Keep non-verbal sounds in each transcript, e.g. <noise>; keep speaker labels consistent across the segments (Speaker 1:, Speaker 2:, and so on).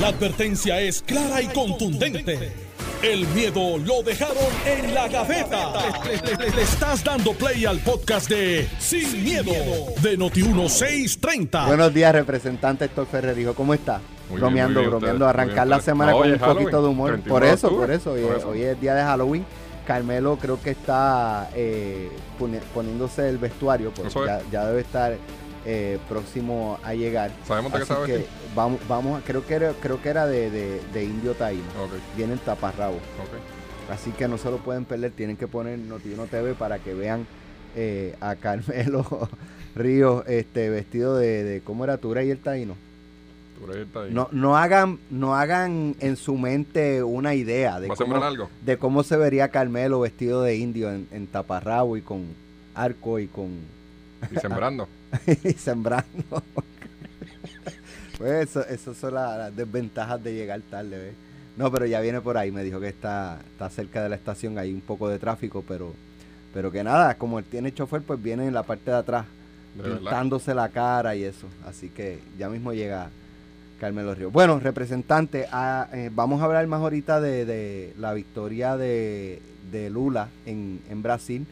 Speaker 1: La advertencia es clara y contundente. El miedo lo dejaron en la gaveta. Le, le estás dando play al podcast de Sin, miedo, de Noti1630.
Speaker 2: Buenos días, representante Héctor Ferrer. Dijo, ¿cómo está?
Speaker 3: Muy
Speaker 2: bromeando,
Speaker 3: bien,
Speaker 2: bromeando. Arrancar la semana
Speaker 3: No,
Speaker 2: con un
Speaker 3: Halloween,
Speaker 2: poquito de humor.
Speaker 3: 31
Speaker 2: Por eso, por eso. Hoy,
Speaker 3: por
Speaker 2: es-
Speaker 3: eso.
Speaker 2: hoy es día de Halloween. Carmelo creo que está eh, poniéndose el vestuario, porque
Speaker 3: Eso es.
Speaker 2: ya, ya debe estar eh, próximo a llegar.
Speaker 3: ¿Sabemos de qué
Speaker 2: que vamos, vamos, creo que era, creo que era de, de, de indio taíno.
Speaker 3: Ok,
Speaker 2: Vienen taparrabos.
Speaker 3: ok.
Speaker 2: Así que no se lo pueden perder, tienen que poner Noti1 TV para que vean eh, a Carmelo <laughs> Ríos este, vestido de, de ¿cómo era Tura y el Taíno? No, no hagan, no hagan en su mente una idea de
Speaker 3: ¿Va a
Speaker 2: cómo,
Speaker 3: algo?
Speaker 2: de cómo se vería Carmelo vestido de indio en, en taparrabo y con arco y con
Speaker 3: Y sembrando. <laughs> <laughs>
Speaker 2: sembrando. <laughs> pues eso, esas son la- las desventajas de llegar tarde, ¿ves? No, pero ya viene por ahí, me dijo que está, está cerca de la estación, hay un poco de tráfico, pero, pero que nada, como él tiene chofer, pues viene en la parte de atrás, pintándose la cara y eso. Así que ya mismo llega Carmelo Ríos. Bueno, representante, ah, eh, vamos a hablar más ahorita de, de la victoria de, de Lula en, en Brasil.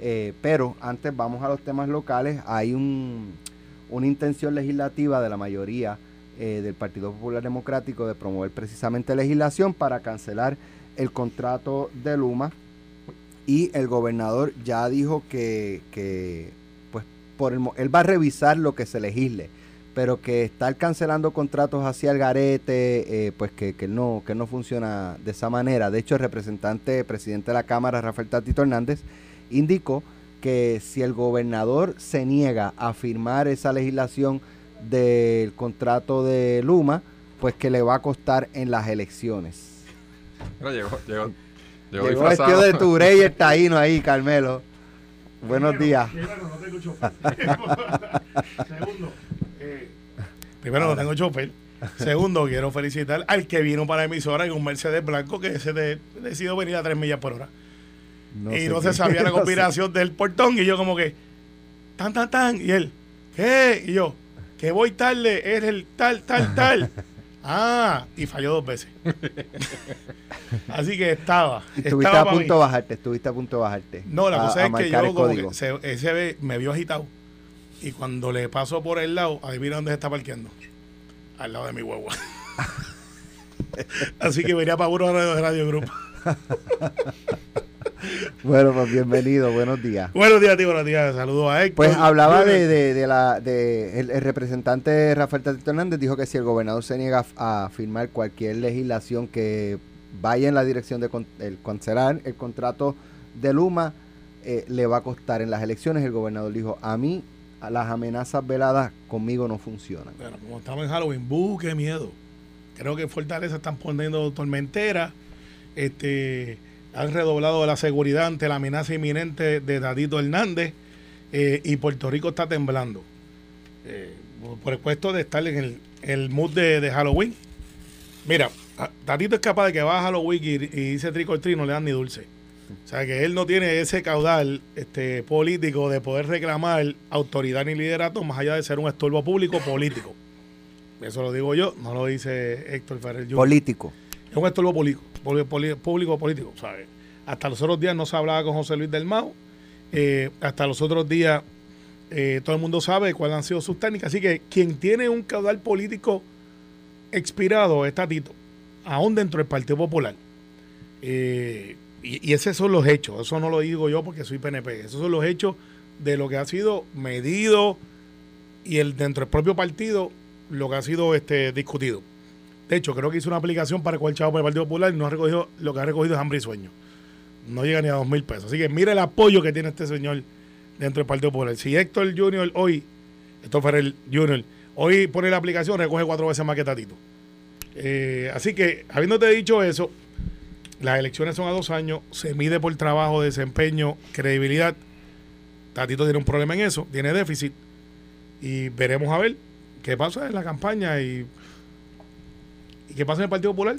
Speaker 2: Eh, pero antes vamos a los temas locales. Hay un, una intención legislativa de la mayoría eh, del Partido Popular Democrático de promover precisamente legislación para cancelar el contrato de Luma. Y el gobernador ya dijo que, pues, por el él va a revisar lo que se legisle, pero que estar cancelando contratos hacia el garete, eh, pues que no, que no funciona de esa manera. De hecho, el representante, presidente de la Cámara, Rafael Tatito Hernández, indicó que si el gobernador se niega a firmar esa legislación del contrato de Luma, pues que le va a costar en las elecciones.
Speaker 3: Llegó, llegó, llegó,
Speaker 2: Llegó
Speaker 3: disfrazado.
Speaker 2: vestido de Touré y el <laughs> taíno ahí, Carmelo. Buenos días.
Speaker 4: Primero, no tengo chofer. <laughs> Segundo, eh, primero, no tengo chofer. Segundo, quiero felicitar al que vino para la emisora en un Mercedes blanco que se de- decidió venir a 3 millas por hora. Y no se sabía la <laughs> combinación del portón. Y yo, como que, tan, tan, tan. Y él, ¿qué? Y yo, que voy tarde, es el tal, tal, tal. <laughs> ah, y falló dos veces. <laughs> Así que estaba.
Speaker 2: Estuviste
Speaker 4: estaba
Speaker 2: a punto de bajarte, estuviste a punto de bajarte.
Speaker 4: No, la
Speaker 2: A-
Speaker 4: cosa es que yo como que se- ese me vio agitado. Y cuando le paso por el lado, adivina dónde se está parqueando. Al lado de mi huevo. Así que venía para uno de Radio Grupo.
Speaker 2: Bueno, pues bienvenido, buenos días.
Speaker 4: Buenos días, tío, buenos días. Saludos a Héctor.
Speaker 2: Pues hablaba de, de, de la de el, el representante Rafael Tatito Hernández dijo que si el gobernador se niega a, a firmar cualquier legislación que vaya en la dirección de con- el cancelar el contrato de Luma eh, le va a costar en las elecciones. El gobernador dijo a mí a las amenazas veladas conmigo no funcionan.
Speaker 4: Bueno, como estamos en Halloween, ¡buh, qué miedo! Creo que Fortaleza están poniendo tormentera. Este, han redoblado la seguridad ante la amenaza inminente de Dadito Hernández. eh, y Puerto Rico está temblando. Eh, por- el puesto de estar en el, el mood de, de Halloween. Mira, Tatito es capaz de que va a Halloween y, y dice trico treat, no le dan ni dulce. O sea que él no tiene ese caudal este, político de poder reclamar autoridad ni liderato más allá de ser un estorbo público político. Eso lo digo yo, no lo dice Héctor Ferrer Jr.
Speaker 2: Político.
Speaker 4: Es un estorbo político, público político, ¿sabes? Hasta los otros días no se hablaba con José Luis del Mau. eh, hasta los otros días eh, todo el mundo sabe cuáles han sido sus técnicas. Así que quien tiene un caudal político expirado es Tatito, aún dentro del Partido Popular. Eh, y, y esos son los hechos, eso no lo digo yo porque soy PNP, esos son los hechos de lo que ha sido medido y el dentro del propio partido lo que ha sido este discutido. De hecho, creo que hizo una aplicación para coger chavo para el Partido Popular y no ha recogido, lo que ha recogido es hambre y sueño. No llega ni a dos mil pesos. Así que mira el apoyo que tiene este señor dentro del Partido Popular. Si Héctor Junior hoy, Héctor Ferrer Junior, hoy pone la aplicación, recoge cuatro veces más que Tatito. Eh, así que, habiéndote dicho eso, las elecciones son a dos años, se mide por trabajo, desempeño, credibilidad. Tatito tiene un problema en eso, tiene déficit. Y veremos a ver qué pasa en la campaña y qué pasa en el Partido Popular.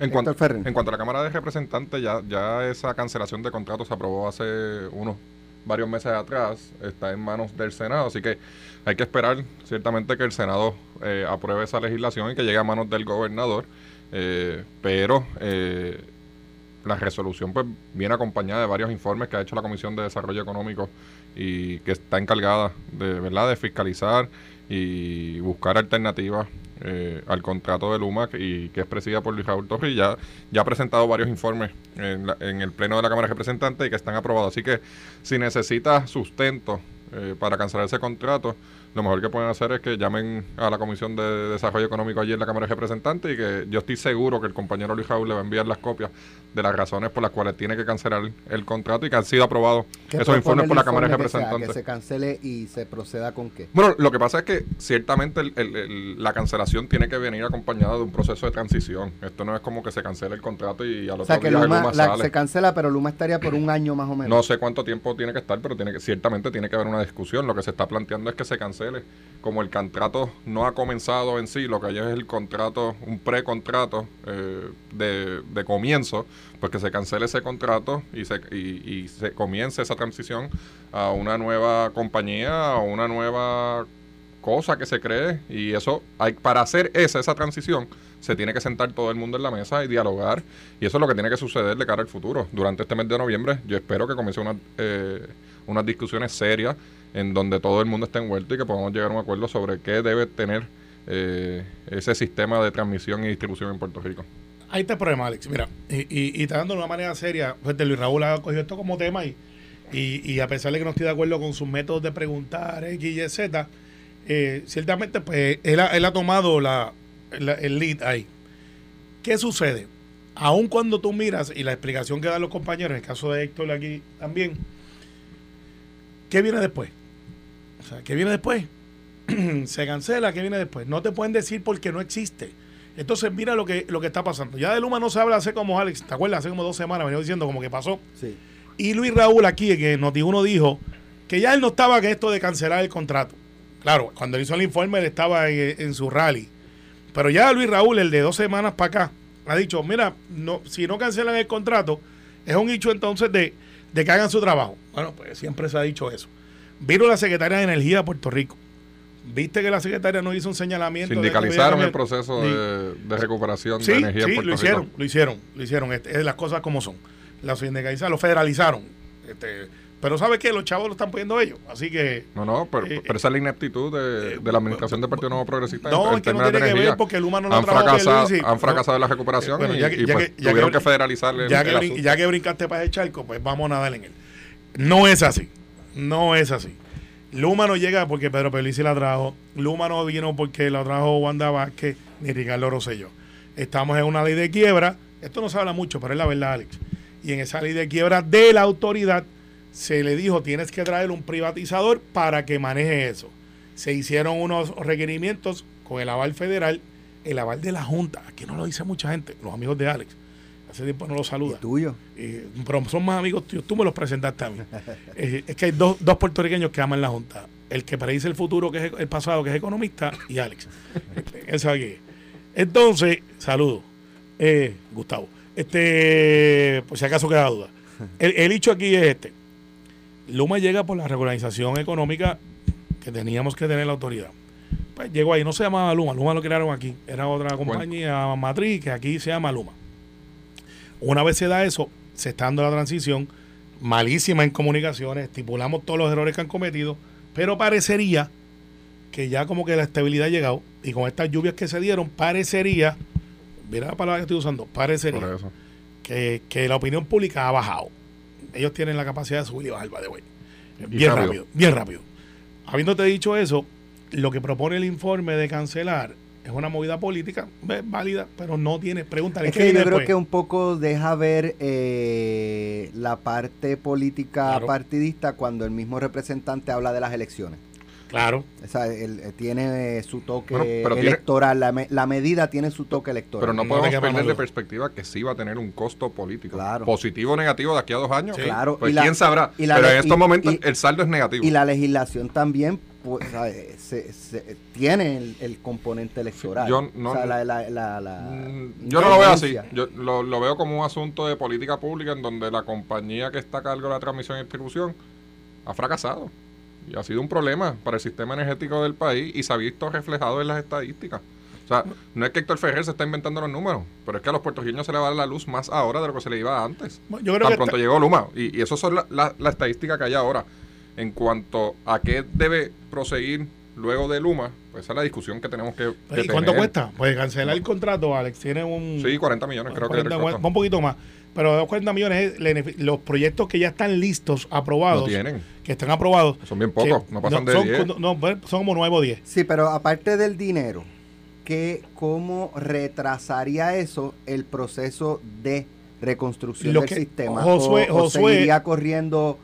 Speaker 3: En cuanto,
Speaker 2: Ferrer.
Speaker 3: en cuanto a la Cámara de Representantes, ya, ya esa cancelación de contratos se aprobó hace unos varios meses atrás, está en manos del Senado, así que hay que esperar ciertamente que el Senado eh, apruebe esa legislación y que llegue a manos del gobernador, eh, pero eh, la resolución pues viene acompañada de varios informes que ha hecho la Comisión de Desarrollo Económico y que está encargada de verdad de fiscalizar y buscar alternativas eh, al contrato de Luma y que es presidida por Luis Raúl Torres ya, ya ha presentado varios informes en, la- en el Pleno de la Cámara de Representantes y que están aprobados. Así que si necesita sustento eh, para cancelar ese contrato, lo mejor que pueden hacer es que llamen a la Comisión de Desarrollo Económico allí en la Cámara de Representantes y que yo estoy seguro que el compañero Luis Raúl le va a enviar las copias de las razones por las cuales tiene que cancelar el contrato y que han sido aprobados
Speaker 2: ¿Qué
Speaker 3: esos informes por la Cámara de
Speaker 2: informe que sea?
Speaker 3: Representantes.
Speaker 2: Que se cancele y se proceda con qué.
Speaker 3: Bueno, lo que pasa es que ciertamente el- el- el- la cancelación tiene que venir acompañada de un proceso de transición. Esto no es como que se cancele el contrato y al otro
Speaker 2: O sea, que
Speaker 3: día
Speaker 2: Luma,
Speaker 3: Luma
Speaker 2: la-
Speaker 3: sale.
Speaker 2: se cancela, pero Luma estaría por un año más o menos.
Speaker 3: No sé cuánto tiempo tiene que estar, pero tiene que ciertamente tiene que haber una discusión. Lo que se está planteando es que se cancele. Como el contrato no ha comenzado en sí, lo que hay es el contrato, un precontrato eh, de, de comienzo, pues que se cancele ese contrato y se, y, se comience esa transición a una nueva compañía, a una nueva cosa que se cree y eso hay para hacer esa esa transición se tiene que sentar todo el mundo en la mesa y dialogar y eso es lo que tiene que suceder de cara al futuro. Durante este mes de noviembre yo espero que comience una, eh, unas discusiones serias en donde todo el mundo esté envuelto y que podamos llegar a un acuerdo sobre qué debe tener eh, ese sistema de transmisión y distribución en Puerto Rico
Speaker 4: Ahí está el problema, Alex. Mira, y, y, y tratando de una manera seria, pues Luis Raúl ha cogido esto como tema y, y, y a pesar de que no estoy de acuerdo con sus métodos de preguntar, X, Y, Z, eh, ciertamente pues él ha, él ha tomado la- el lead ahí. ¿Qué sucede? Aun cuando tú miras, y la explicación que dan los compañeros, en el caso de Héctor aquí también, ¿qué viene después? O sea, ¿qué viene después? <clears throat> Se cancela, ¿qué viene después? No te pueden decir porque no existe. Entonces, mira lo que, lo que está pasando. Ya de Luma no se habla hace como Alex, ¿te acuerdas? Hace como dos semanas venía diciendo como que pasó.
Speaker 2: Sí.
Speaker 4: Y Luis Raúl aquí, que Noti1 dijo que ya él no estaba en esto de cancelar el contrato. Claro, cuando él hizo el informe él estaba en, en su rally. Pero ya Luis Raúl, el de dos semanas para acá, ha dicho, mira, no, si no cancelan el contrato, es un hecho entonces de, de que hagan su trabajo. Bueno, pues siempre se ha dicho eso. Vino la secretaria de Energía de Puerto Rico. Viste que la secretaria no hizo un señalamiento.
Speaker 3: sindicalizaron el proceso de, de recuperación
Speaker 4: Sí,
Speaker 3: de energía en
Speaker 4: sí,
Speaker 3: Puerto
Speaker 4: lo hicieron,
Speaker 3: Rico
Speaker 4: lo hicieron, lo hicieron. Este, es las cosas como son. La sindicalizaron, lo federalizaron. Este, pero ¿sabes qué? Los chavos lo están poniendo ellos. Así que
Speaker 3: No, no, pero,
Speaker 4: Eh,
Speaker 3: pero esa es la ineptitud de, de la administración del Partido Nuevo Progresista.
Speaker 4: No,
Speaker 3: en,
Speaker 4: es que no tiene que ver porque el humano no
Speaker 3: han
Speaker 4: trabajó
Speaker 3: fracasado,
Speaker 4: Pierluisi.
Speaker 3: han fracasado en la recuperación
Speaker 4: Bueno,
Speaker 3: y,
Speaker 4: ya que-
Speaker 3: y,
Speaker 4: ya
Speaker 3: pues,
Speaker 4: que- ya
Speaker 3: tuvieron
Speaker 4: que-
Speaker 3: que, federalizarle
Speaker 4: ya
Speaker 3: el,
Speaker 4: que,
Speaker 3: el
Speaker 4: ya que brincaste para el charco, pues vamos a nadar en él. No es así. No es así. Luma no llega porque Pedro Pelici la trajo. Luma no vino porque la trajo Wanda Vázquez ni Ricardo Rosselló. Estamos en una ley de quiebra. Esto no se habla mucho, pero es la verdad, Alex. Y en esa ley de quiebra de la autoridad se le dijo tienes que traer un privatizador para que maneje eso. Se hicieron unos requerimientos con el aval federal, el aval de la Junta. Aquí no lo dice mucha gente, los amigos de Alex. Hace tiempo no lo
Speaker 2: ¿Y
Speaker 4: saluda.
Speaker 2: tuyo?
Speaker 4: Eh, pero son más amigos tuyos. Tú me los presentaste a mí. <laughs> Eh, es que hay dos, dos puertorriqueños que aman la Junta. El que predice el futuro, que es el pasado, que es economista, y Alex. <laughs> Eso aquí. Entonces, saludos. Eh, Gustavo. Este, por si acaso queda duda. El, el hecho aquí es este. Luma llega por la regularización económica que teníamos que tener la autoridad. Pues llegó ahí, no se llamaba Luma, Luma lo crearon aquí. Era otra compañía matriz que aquí se llama Luma. Una vez se da eso, se está dando la transición, malísima en comunicaciones, estipulamos todos los errores que han cometido, pero parecería que ya como que la estabilidad ha llegado y con estas lluvias que se dieron, parecería, mira la palabra que estoy usando, parecería que, que la opinión pública ha bajado. Ellos tienen la capacidad de subir y bajar, by the way.
Speaker 3: Y
Speaker 4: Bien
Speaker 3: rápido.
Speaker 4: rápido, bien rápido. Habiéndote dicho eso, lo que propone el informe de cancelar es una movida política es válida, pero no tiene. Pregúntale
Speaker 2: Es
Speaker 4: ¿qué
Speaker 2: que yo creo
Speaker 4: después?
Speaker 2: que un poco deja ver eh, la parte política
Speaker 4: Claro.
Speaker 2: partidista cuando el mismo representante habla de las elecciones.
Speaker 4: Claro.
Speaker 2: O sea, él, eh, tiene eh, su toque
Speaker 3: Bueno, pero tiene-
Speaker 2: electoral, la, me- la medida tiene su toque electoral.
Speaker 3: Pero no,
Speaker 4: No
Speaker 3: podemos perder de perspectiva que sí va a tener un costo político.
Speaker 2: Claro.
Speaker 3: Positivo o negativo de aquí a dos años.
Speaker 4: Sí.
Speaker 2: Claro,
Speaker 3: Pues
Speaker 2: y la-
Speaker 3: quién sabrá.
Speaker 2: y la
Speaker 3: Pero en estos
Speaker 2: y-
Speaker 3: momentos
Speaker 2: y-
Speaker 3: el saldo es negativo.
Speaker 2: Y la legislación también pues, se- se- tiene el, el componente electoral.
Speaker 3: yo no-
Speaker 2: o sea, la, la- la- la
Speaker 3: Mm, Yo no lo veo así. Yo lo, lo veo como un asunto de política pública en donde la compañía que está a cargo de la transmisión y distribución ha fracasado. Y ha sido un problema para el sistema energético del país y se ha visto reflejado en las estadísticas. O sea, no es que Héctor Ferrer se está inventando los números, pero es que a los puertorriqueños se le va a dar la luz más ahora de lo que se le iba antes.
Speaker 4: Yo creo
Speaker 3: Tan
Speaker 4: que
Speaker 3: pronto
Speaker 4: está-
Speaker 3: llegó Luma. Y, y eso son la, la, la estadística que hay ahora. En cuanto a qué debe proseguir luego de Luma, pues esa es la discusión que tenemos que, que
Speaker 4: ¿Y cuánto
Speaker 3: tener.
Speaker 4: cuesta? Pues cancelar el contrato, Alex, tiene un...
Speaker 3: Sí, 40 millones creo que
Speaker 4: 40,
Speaker 3: le cuesta.
Speaker 4: un poquito más. Pero de los 40 millones los proyectos que ya están listos, aprobados,
Speaker 3: No tienen.
Speaker 4: que están aprobados.
Speaker 3: Son bien pocos,
Speaker 4: que
Speaker 3: no pasan de
Speaker 4: son,
Speaker 3: 10.
Speaker 4: no, no, son como 9 o 10.
Speaker 2: Sí, pero aparte del dinero, ¿qué, ¿cómo retrasaría eso el proceso de reconstrucción
Speaker 4: Lo
Speaker 2: del
Speaker 4: que-
Speaker 2: sistema?
Speaker 4: Josué-
Speaker 2: o, o
Speaker 4: Josué-
Speaker 2: seguiría corriendo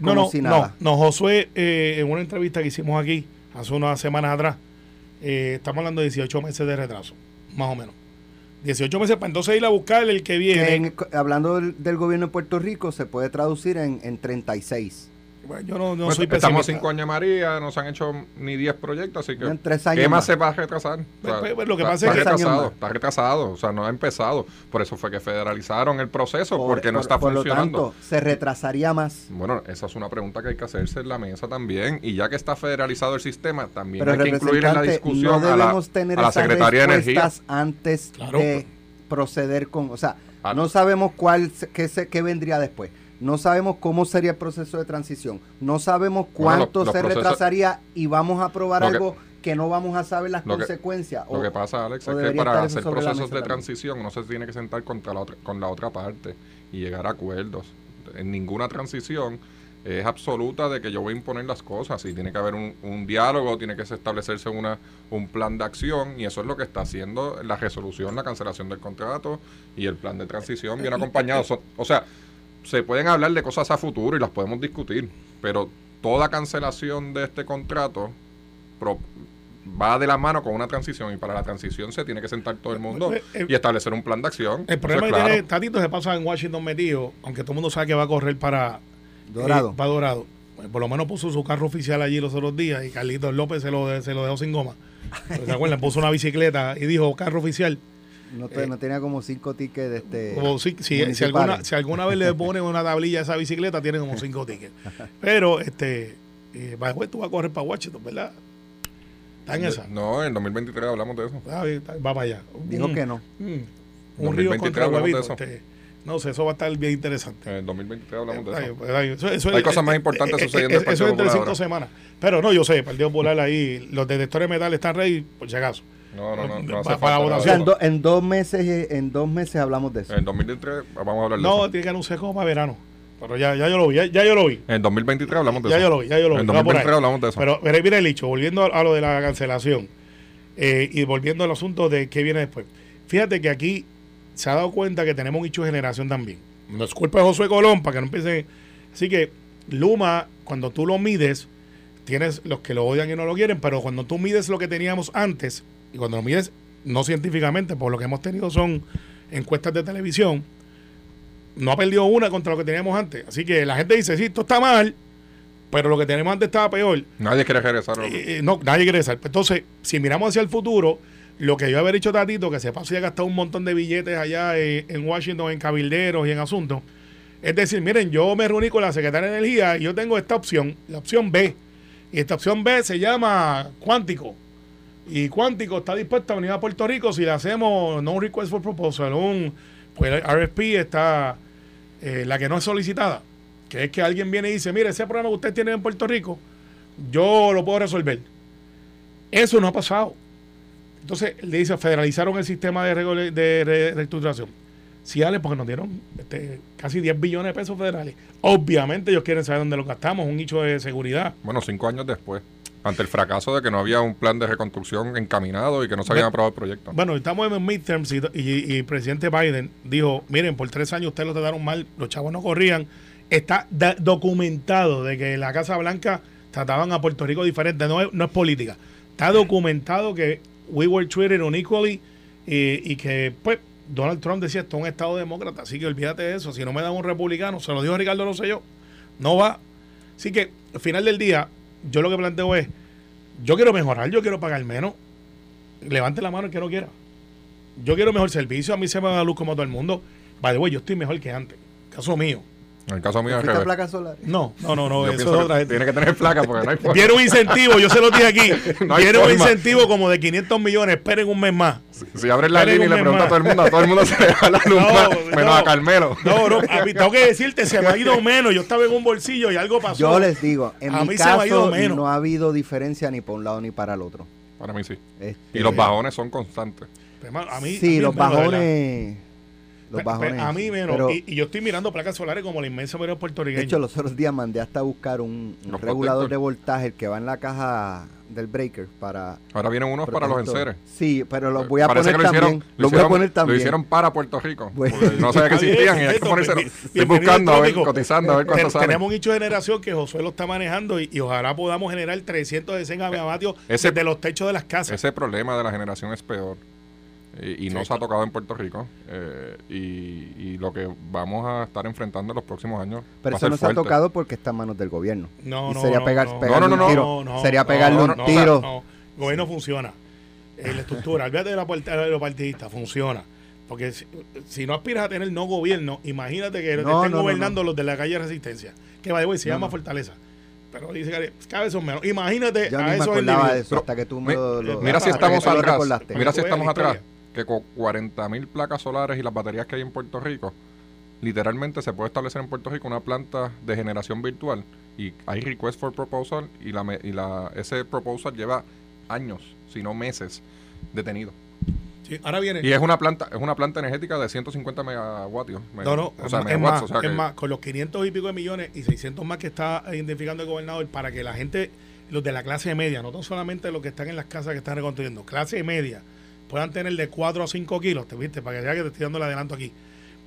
Speaker 2: como
Speaker 4: No, no,
Speaker 2: si
Speaker 4: no,
Speaker 2: nada?
Speaker 4: no, Josué, eh, en una entrevista que hicimos aquí hace unas semanas atrás, eh, estamos hablando de 18 meses de retraso, más o menos. 18 meses para entonces ir a buscar el que
Speaker 2: Que
Speaker 4: viene.
Speaker 2: en- hablando del, del gobierno de Puerto Rico, se puede traducir en, en 36.
Speaker 4: Bueno, yo no, no
Speaker 3: Pues
Speaker 4: soy
Speaker 3: estamos
Speaker 4: pesimista.
Speaker 3: cinco años María, no se han hecho ni 10 proyectos, así que
Speaker 2: En tres años
Speaker 3: ¿qué más
Speaker 2: más.
Speaker 3: se va a retrasar? O sea,
Speaker 4: Pues, pues, lo que
Speaker 3: está,
Speaker 4: pasa es
Speaker 3: está
Speaker 4: que-
Speaker 2: Tres años
Speaker 3: retrasado, está retrasado, o sea, no ha empezado. Por eso fue que federalizaron el proceso,
Speaker 2: Por-
Speaker 3: porque no
Speaker 2: por-
Speaker 3: está
Speaker 2: por
Speaker 3: funcionando.
Speaker 2: lo tanto, se retrasaría más.
Speaker 3: Bueno, esa es una pregunta que hay que hacerse en la mesa también. Y ya que está federalizado el sistema, también
Speaker 2: Pero
Speaker 3: hay que incluir en la discusión
Speaker 2: no
Speaker 3: a la,
Speaker 2: tener
Speaker 3: a la Secretaría de Energía.
Speaker 2: antes
Speaker 4: Claro.
Speaker 2: de proceder con, o sea,
Speaker 3: Ah.
Speaker 2: no sabemos cuál se- qué, se- qué vendría después. No sabemos cómo sería el proceso de transición. No sabemos cuánto se
Speaker 3: procesos-
Speaker 2: retrasaría y vamos a aprobar
Speaker 3: Lo que-
Speaker 2: algo que no vamos a saber las
Speaker 3: lo que-
Speaker 2: consecuencias.
Speaker 3: Lo
Speaker 2: o-
Speaker 3: que pasa, Alex, es que para hacer procesos de
Speaker 2: también.
Speaker 3: transición uno se tiene que sentar contra la otra, con la otra parte y llegar a acuerdos. En ninguna transición es absoluta de que yo voy a imponer las cosas y tiene que haber un, un diálogo, tiene que establecerse una, un plan de acción y eso es lo que está haciendo la resolución, la cancelación del contrato y el plan de transición bien acompañado. <laughs> O sea, se pueden hablar de cosas a futuro y las podemos discutir, pero toda cancelación de este contrato pro- va de la mano con una transición y para la transición se tiene que sentar todo el mundo
Speaker 4: Eh, eh,
Speaker 3: y establecer un plan de acción.
Speaker 4: El problema
Speaker 3: es
Speaker 4: que
Speaker 3: claro.
Speaker 4: tiene Tatito se pasa en Washington metido, aunque todo el mundo sabe que va a correr para
Speaker 2: Dorado.
Speaker 4: eh, para Dorado. Pues por lo menos puso su carro oficial allí los otros días y Carlitos López se lo, se lo dejó sin goma. Pues, ¿Se acuerdan? Puso una bicicleta y dijo carro oficial.
Speaker 2: No, no tenía como cinco tickets de este.
Speaker 4: Como si, si- si alguna, si alguna vez le ponen una tablilla a esa bicicleta, tiene como cinco tickets. Pero, este, eh, tú vas a correr para Washington, ¿verdad? Está en esa.
Speaker 3: No, en 2023 hablamos de eso.
Speaker 4: Ah, está- Va para allá.
Speaker 2: Dijo
Speaker 4: Mm,
Speaker 2: que no.
Speaker 4: mm. Un
Speaker 3: 2023
Speaker 4: río contra
Speaker 3: hablamos de
Speaker 4: huevito.
Speaker 3: eso.
Speaker 4: este, no sé, eso va a estar bien interesante.
Speaker 3: En 2023 hablamos de eso.
Speaker 4: pues, ay, eso- eso
Speaker 3: Hay
Speaker 4: es-
Speaker 3: cosas más
Speaker 4: eh,
Speaker 3: importantes
Speaker 4: eh,
Speaker 3: sucediendo
Speaker 4: eh,
Speaker 3: en el
Speaker 4: Eso es entre cinco semanas. Pero no, yo sé, el Partido Popular ahí, los detectores de metal están ready, por si acaso.
Speaker 3: No, no, no. no
Speaker 4: para
Speaker 2: O sea, en, do- en dos meses, eh, en dos meses hablamos de eso.
Speaker 3: En 2023 vamos a hablar de
Speaker 4: No,
Speaker 3: eso.
Speaker 4: tiene que anunciar como para verano. Pero ya, ya yo lo vi, ya, ya yo lo vi.
Speaker 3: En 2023 hablamos de
Speaker 4: Ya
Speaker 3: eso.
Speaker 4: yo lo vi, ya yo lo vi.
Speaker 3: En
Speaker 4: va por ahí.
Speaker 3: 2023 hablamos de eso.
Speaker 4: Pero mira, mira el hecho, volviendo a, a lo de la cancelación eh, y volviendo al asunto de qué viene después. Fíjate que aquí se ha dado cuenta que tenemos un hecho de generación también. No es culpa de Josué Colón para que no empiece. Así que Luma, cuando tú lo mides, tienes los que lo odian y no lo quieren, pero cuando tú mides lo que teníamos antes, y cuando lo mides no científicamente, por lo que hemos tenido son encuestas de televisión, no ha perdido una contra lo que teníamos antes. Así que la gente dice, sí, esto está mal, pero lo que teníamos antes estaba peor.
Speaker 3: Nadie quiere regresar. lo-
Speaker 4: Eh, eh, no, nadie quiere regresar. Entonces, si miramos hacia el futuro, lo que yo haber dicho Tatito, que se pasó y ha gastado un montón de billetes allá eh, en Washington, en cabilderos y en asuntos, es decir, miren, yo me reuní con la secretaria de Energía y yo tengo esta opción, la opción B. Y esta opción B se llama Cuántico. Y Cuántico está dispuesto a venir a Puerto Rico si le hacemos no un request for proposal, un pues RFP está eh, la que no es solicitada, que es que alguien viene y dice, mire, ese problema que usted tiene en Puerto Rico, yo lo puedo resolver. Eso no ha pasado. Entonces le dice, federalizaron el sistema de, reestructuración. Sí, Ale, porque nos dieron este, casi 10 billones de pesos federales. Obviamente ellos quieren saber dónde lo gastamos, un nicho de seguridad.
Speaker 3: Bueno, cinco años después. Ante el fracaso de que no había un plan de reconstrucción encaminado y que no se habían aprobado el proyecto.
Speaker 4: Bueno, estamos en midterms y, y, y el presidente Biden dijo, miren, por tres años ustedes lo trataron mal, los chavos no corrían. Está documentado de que en la Casa Blanca trataban a Puerto Rico diferente, no es, no es política. Está documentado que we were treated unequally y, y que, pues, Donald Trump decía, esto es un estado demócrata, así que olvídate de eso. Si no me dan un republicano, se lo dijo Ricardo Rosselló, no va. Así que, al final del día, yo lo que planteo es, yo quiero mejorar, yo quiero pagar menos. Levante la mano el que no quiera. Yo quiero mejor servicio, a mí se me da la luz como a todo el mundo. By the way, yo estoy mejor que antes. Caso mío.
Speaker 3: En el caso mío es
Speaker 2: ¿Fuiste a
Speaker 3: revés.
Speaker 2: placas solares?
Speaker 4: No, no, no, no
Speaker 3: Yo
Speaker 4: eso
Speaker 3: pienso
Speaker 4: es
Speaker 3: que
Speaker 4: otra gente.
Speaker 3: Tiene que tener placa porque no hay <laughs> forma.
Speaker 4: Viene un incentivo, yo se lo dije aquí. <laughs>
Speaker 3: No
Speaker 4: un incentivo como de 500 millones. Esperen un mes más.
Speaker 3: Si abres la línea y le preguntas a todo el mundo, a todo el mundo se le va la <laughs> luz
Speaker 4: No,
Speaker 3: más, menos
Speaker 4: no.
Speaker 3: a Carmelo.
Speaker 4: No, no, a mí tengo que decirte, se me ha ido menos. Yo estaba en un bolsillo y algo pasó.
Speaker 2: Yo les digo, en
Speaker 4: A
Speaker 2: mi
Speaker 4: mí se me ha ido
Speaker 2: caso
Speaker 4: menos.
Speaker 2: no ha habido diferencia ni para un lado ni para el otro.
Speaker 3: Para mí sí.
Speaker 2: Este,
Speaker 3: Y los bajones son constantes.
Speaker 4: A mí, a
Speaker 2: sí,
Speaker 4: mí
Speaker 2: los bajones. Los bajones.
Speaker 4: A mí menos.
Speaker 2: Pero,
Speaker 4: y, y yo estoy mirando placas solares como la inmensa mayoría
Speaker 2: de
Speaker 4: puertorriqueña.
Speaker 2: hecho, los otros días mandé hasta a buscar un, regulador de voltaje el que va en la caja del breaker para.
Speaker 3: Ahora vienen unos para los enseres.
Speaker 2: Sí, pero los voy a
Speaker 3: Parece
Speaker 2: poner
Speaker 3: que lo hicieron,
Speaker 2: también.
Speaker 3: lo
Speaker 2: Los voy a poner también.
Speaker 3: Lo hicieron para Puerto Rico. <laughs>
Speaker 2: Bueno.
Speaker 3: porque no sabía que existían y hay que
Speaker 4: bien-
Speaker 3: Estoy buscando, a ver, cotizando, a ver cuánto sale.
Speaker 4: Tenemos un nicho de generación que Josué lo está manejando y, y ojalá podamos generar 300 de 100 megavatios desde los techos de las casas.
Speaker 3: Ese problema de la generación es peor. Y, y no
Speaker 4: Sí,
Speaker 3: se ha tocado en Puerto Rico. eh, y, y lo que vamos a estar enfrentando en los próximos años.
Speaker 2: Pero
Speaker 3: va a
Speaker 2: eso
Speaker 3: ser
Speaker 2: no se ha tocado porque está en manos del gobierno.
Speaker 4: No,
Speaker 2: Y
Speaker 4: no,
Speaker 2: sería
Speaker 4: no,
Speaker 2: pegar-
Speaker 4: no.
Speaker 2: pegarle
Speaker 3: No,
Speaker 2: un tiro.
Speaker 4: no,
Speaker 2: sería
Speaker 4: no,
Speaker 2: pegarle
Speaker 3: no,
Speaker 2: un tiro.
Speaker 4: No, el gobierno funciona. Eh, la estructura, olvídate de la parte de los partidistas, funciona. Porque si, si no aspiras a tener no gobierno, imagínate que te
Speaker 2: No,
Speaker 4: estén
Speaker 2: no, no,
Speaker 4: gobernando los de la calle Resistencia, que va de se
Speaker 2: No,
Speaker 4: llama
Speaker 2: no.
Speaker 4: Fortaleza. Pero dice que cada vez son menos. Imagínate
Speaker 2: Yo
Speaker 4: a
Speaker 2: ni me
Speaker 4: esos
Speaker 2: acordaba de eso hasta que tú me lo, lo-
Speaker 3: Mira si
Speaker 2: hasta que
Speaker 3: estamos
Speaker 2: tú lo
Speaker 3: atrás. Mira si estamos atrás. Que con 40 mil placas solares y las baterías que hay en Puerto Rico, literalmente se puede establecer en Puerto Rico una planta de generación virtual. Y hay request for proposal y, la, y la, ese proposal lleva años, si no meses, detenido.
Speaker 4: Sí, ahora viene.
Speaker 3: Y es una planta es una planta energética de 150 megawatios.
Speaker 4: No, no,
Speaker 3: o sea,
Speaker 4: es,
Speaker 3: megawatts,
Speaker 4: más,
Speaker 3: o sea
Speaker 4: es más, con los 500 y pico de millones y 600 más que está identificando el gobernador para que la gente, los de la clase media, no tan solamente los que están en las casas que están reconstruyendo, clase media, puedan tener de 4 a 5 kilos, ¿te viste? Para que vea que te estoy dando el adelanto aquí.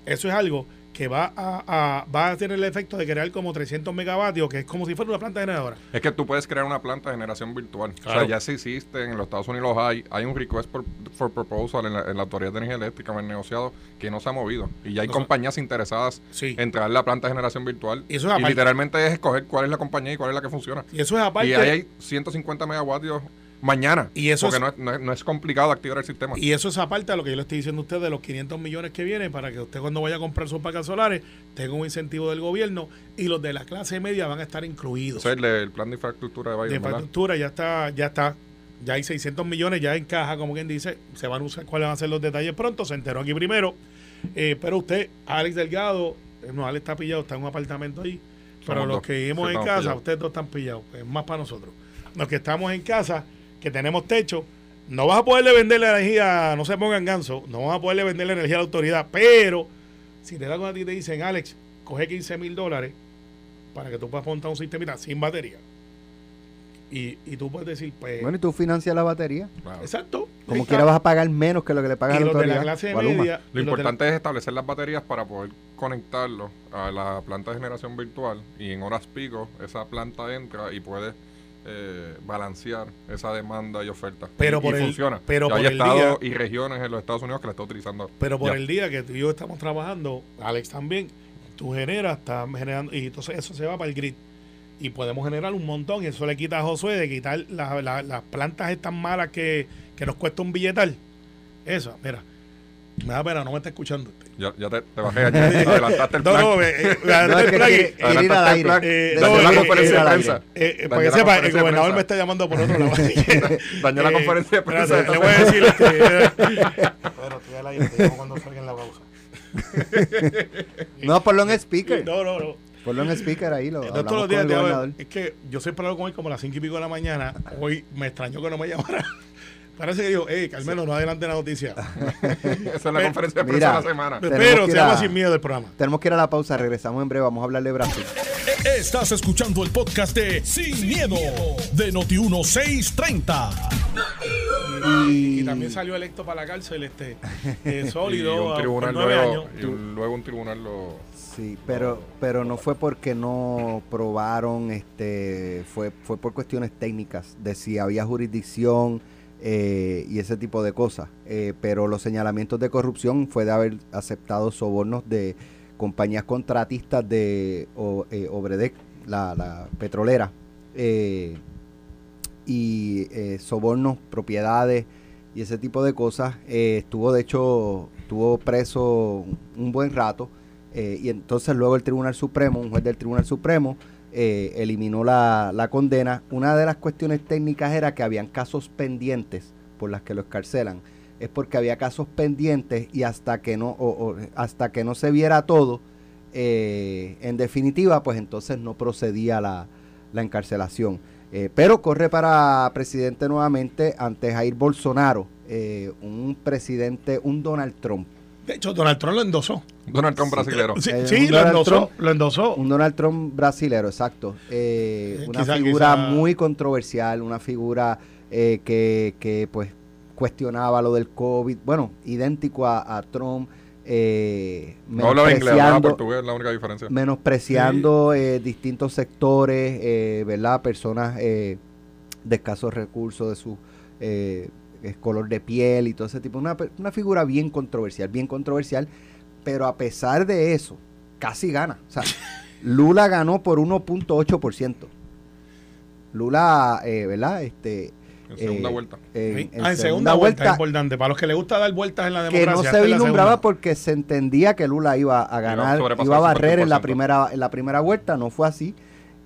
Speaker 4: Eso es algo que va a, a- va a tener el efecto de crear como 300 megavatios, que es como si fuera una planta generadora.
Speaker 3: Es que tú puedes crear una planta de generación virtual. O sea, ya sí existen, en los Estados Unidos hay. Hay un request for, for proposal en la, en la Autoridad de Energía Eléctrica, en el negociado, que no se ha movido. Y ya hay
Speaker 4: No se-
Speaker 3: compañías interesadas
Speaker 4: Sí.
Speaker 3: en traer la planta de generación virtual.
Speaker 4: Y eso es
Speaker 3: y
Speaker 4: aparte.
Speaker 3: literalmente es escoger cuál es la compañía y cuál es la que funciona.
Speaker 4: Y eso es aparte.
Speaker 3: y ahí hay 150 megawatios mañana.
Speaker 4: Y eso
Speaker 3: porque
Speaker 4: es-
Speaker 3: no, es, no, es, complicado activar el sistema.
Speaker 4: Y eso es aparte de lo que yo le estoy diciendo a usted de los 500 millones que vienen para que usted cuando vaya a comprar sus placas solares tenga un incentivo del gobierno y los de la clase media van a estar incluidos.
Speaker 3: Ese es el, plan de infraestructura de
Speaker 4: de
Speaker 3: Biden, ¿verdad?
Speaker 4: infraestructura ya está, ya está, ya hay 600 millones, ya en caja, como quien dice, se van a usar cuáles van a ser los detalles pronto, se enteró aquí primero, Eh, pero usted, Alex Delgado, eh, no, Alex está pillado, está en un apartamento ahí, pero
Speaker 3: Somos
Speaker 4: los
Speaker 3: dos,
Speaker 4: que vivimos en casa,
Speaker 3: pillados.
Speaker 4: ustedes dos están pillados, es más para nosotros. Los que estamos en casa, que tenemos techo, no vas a poderle vender la energía, no se pongan ganso, no vas a poderle vender la energía a la autoridad, pero si te dan con a ti y te dicen, Alex, coge 15 mil dólares para que tú puedas montar un sistemita sin batería. Y, y tú puedes decir, pues,
Speaker 2: Bueno, y tú financias la batería.
Speaker 3: Claro.
Speaker 4: exacto.
Speaker 2: Como quiera vas a pagar menos que lo que le pagas a la
Speaker 4: los de la
Speaker 2: autoridad.
Speaker 4: clase media.
Speaker 3: Lo
Speaker 4: de la-
Speaker 3: importante es establecer las baterías para poder conectarlo a la planta de generación virtual y en horas pico esa planta entra y puede eh, balancear esa demanda y oferta.
Speaker 4: Pero
Speaker 3: y,
Speaker 4: por
Speaker 3: y
Speaker 4: el-
Speaker 3: funciona.
Speaker 4: pero por
Speaker 3: hay
Speaker 4: el
Speaker 3: estados
Speaker 4: día-
Speaker 3: y regiones en los Estados Unidos que la está utilizando.
Speaker 4: pero por
Speaker 3: Ya.
Speaker 4: el día que tú y yo estamos trabajando, Alex también, tú generas, estás generando, y entonces eso se va para el grid. Y podemos generar un montón, y eso le quita a Josué de quitar la- la- las plantas estas malas que, que nos cuesta un billetal. Eso, mira, me da pena, no me está escuchando
Speaker 3: Ya, ya te, te bajé ayer, <laughs> adelantaste el
Speaker 4: No,
Speaker 3: plan.
Speaker 4: no, eh, eh,
Speaker 2: No,
Speaker 4: adelanté
Speaker 2: es
Speaker 4: el plan y-
Speaker 2: quiere, quiere ir al
Speaker 3: Adelantaste el
Speaker 2: aire.
Speaker 3: plan.
Speaker 4: Eh,
Speaker 3: Dañó
Speaker 4: no,
Speaker 3: la
Speaker 4: eh,
Speaker 3: conferencia
Speaker 4: eh,
Speaker 3: de
Speaker 2: al
Speaker 3: prensa.
Speaker 4: Eh, eh, para que sepa, el gobernador me está llamando por otro lado. <laughs>
Speaker 3: Dañó la
Speaker 4: Eh,
Speaker 3: conferencia de prensa.
Speaker 4: Le voy a decir eh, Bueno, estoy al aire, te cuando salga en la pausa.
Speaker 2: No, ponlo en speaker.
Speaker 4: No, no, no.
Speaker 2: Ponlo en speaker ahí. Lo,
Speaker 4: No todos los
Speaker 2: con
Speaker 4: días. Es que yo siempre hablo con él como a las cinco y pico de la mañana. Hoy me extrañó que no me llamara. Parece que digo, hey, Carmelo, no adelante la noticia. <laughs>
Speaker 3: Esa es la conferencia de prensa de la semana.
Speaker 2: Tenemos
Speaker 4: Pero
Speaker 2: que
Speaker 4: se
Speaker 2: ir a-
Speaker 4: llama sin miedo del programa.
Speaker 2: Tenemos que ir a la pausa. Regresamos en breve. Vamos a hablar de Brasil.
Speaker 1: Estás escuchando el podcast de Sin, miedo, de Noti1630.
Speaker 4: Y, y también salió electo para la cárcel este <laughs> eh,
Speaker 3: y
Speaker 4: sólido
Speaker 3: un
Speaker 4: a- por
Speaker 3: tribunal
Speaker 4: nueve
Speaker 3: luego,
Speaker 4: años.
Speaker 3: y un- luego un tribunal lo
Speaker 2: Sí, pero, pero no fue porque no probaron, este, fue, fue por cuestiones técnicas, de si había jurisdicción eh, y ese tipo de cosas. Eh, pero los señalamientos de corrupción fue de haber aceptado sobornos de compañías contratistas de o, eh, Obredec, la, la petrolera, y sobornos, propiedades y ese tipo de cosas. Estuvo, de hecho, estuvo preso un buen rato. Y entonces luego el Tribunal Supremo, un juez del Tribunal Supremo, eh, eliminó la, la condena. Una de las cuestiones técnicas era que habían casos pendientes por las que lo escarcelan. Es porque había casos pendientes y hasta que no, o- hasta que no se viera todo, eh, en definitiva, pues entonces no procedía la, la encarcelación. Eh, pero corre para presidente nuevamente ante Jair Bolsonaro, un presidente, un Donald Trump.
Speaker 4: De hecho, Donald Trump lo endosó.
Speaker 3: Donald Trump brasilero.
Speaker 4: Sí,
Speaker 2: Eh,
Speaker 4: sí,
Speaker 2: un
Speaker 4: lo
Speaker 2: Donald
Speaker 4: endosó.
Speaker 2: Trump.
Speaker 4: Lo endosó.
Speaker 2: Un Donald Trump brasilero, exacto. Eh,
Speaker 4: Eh,
Speaker 2: una
Speaker 4: quizá-
Speaker 2: figura
Speaker 4: quizá-
Speaker 2: muy controversial, una figura eh, que, que, pues cuestionaba lo del COVID, bueno, idéntico a, a Trump, eh,
Speaker 3: No hablaba inglés, hablaba
Speaker 2: menospreciando-
Speaker 3: portugués, es la única diferencia.
Speaker 2: menospreciando eh, distintos sectores, eh, ¿verdad? Personas eh, de escasos recursos, de su eh, eh, color de piel y todo ese tipo. Una, pe- una figura bien controversial, bien controversial, pero a pesar de eso, casi gana. O sea, <laughs> Lula ganó por 1.8%. Lula, eh, ¿verdad? Este,
Speaker 3: En segunda
Speaker 2: eh,
Speaker 3: vuelta.
Speaker 2: en-
Speaker 4: Sí. Ah, en segunda vuelta, es importante. Para los que les gusta dar vueltas en la
Speaker 2: que
Speaker 4: democracia.
Speaker 2: no
Speaker 4: esta
Speaker 2: se vislumbraba porque se entendía que Lula iba a ganar, iba a barrer en la
Speaker 3: 50%.
Speaker 2: primera en la primera vuelta, no fue así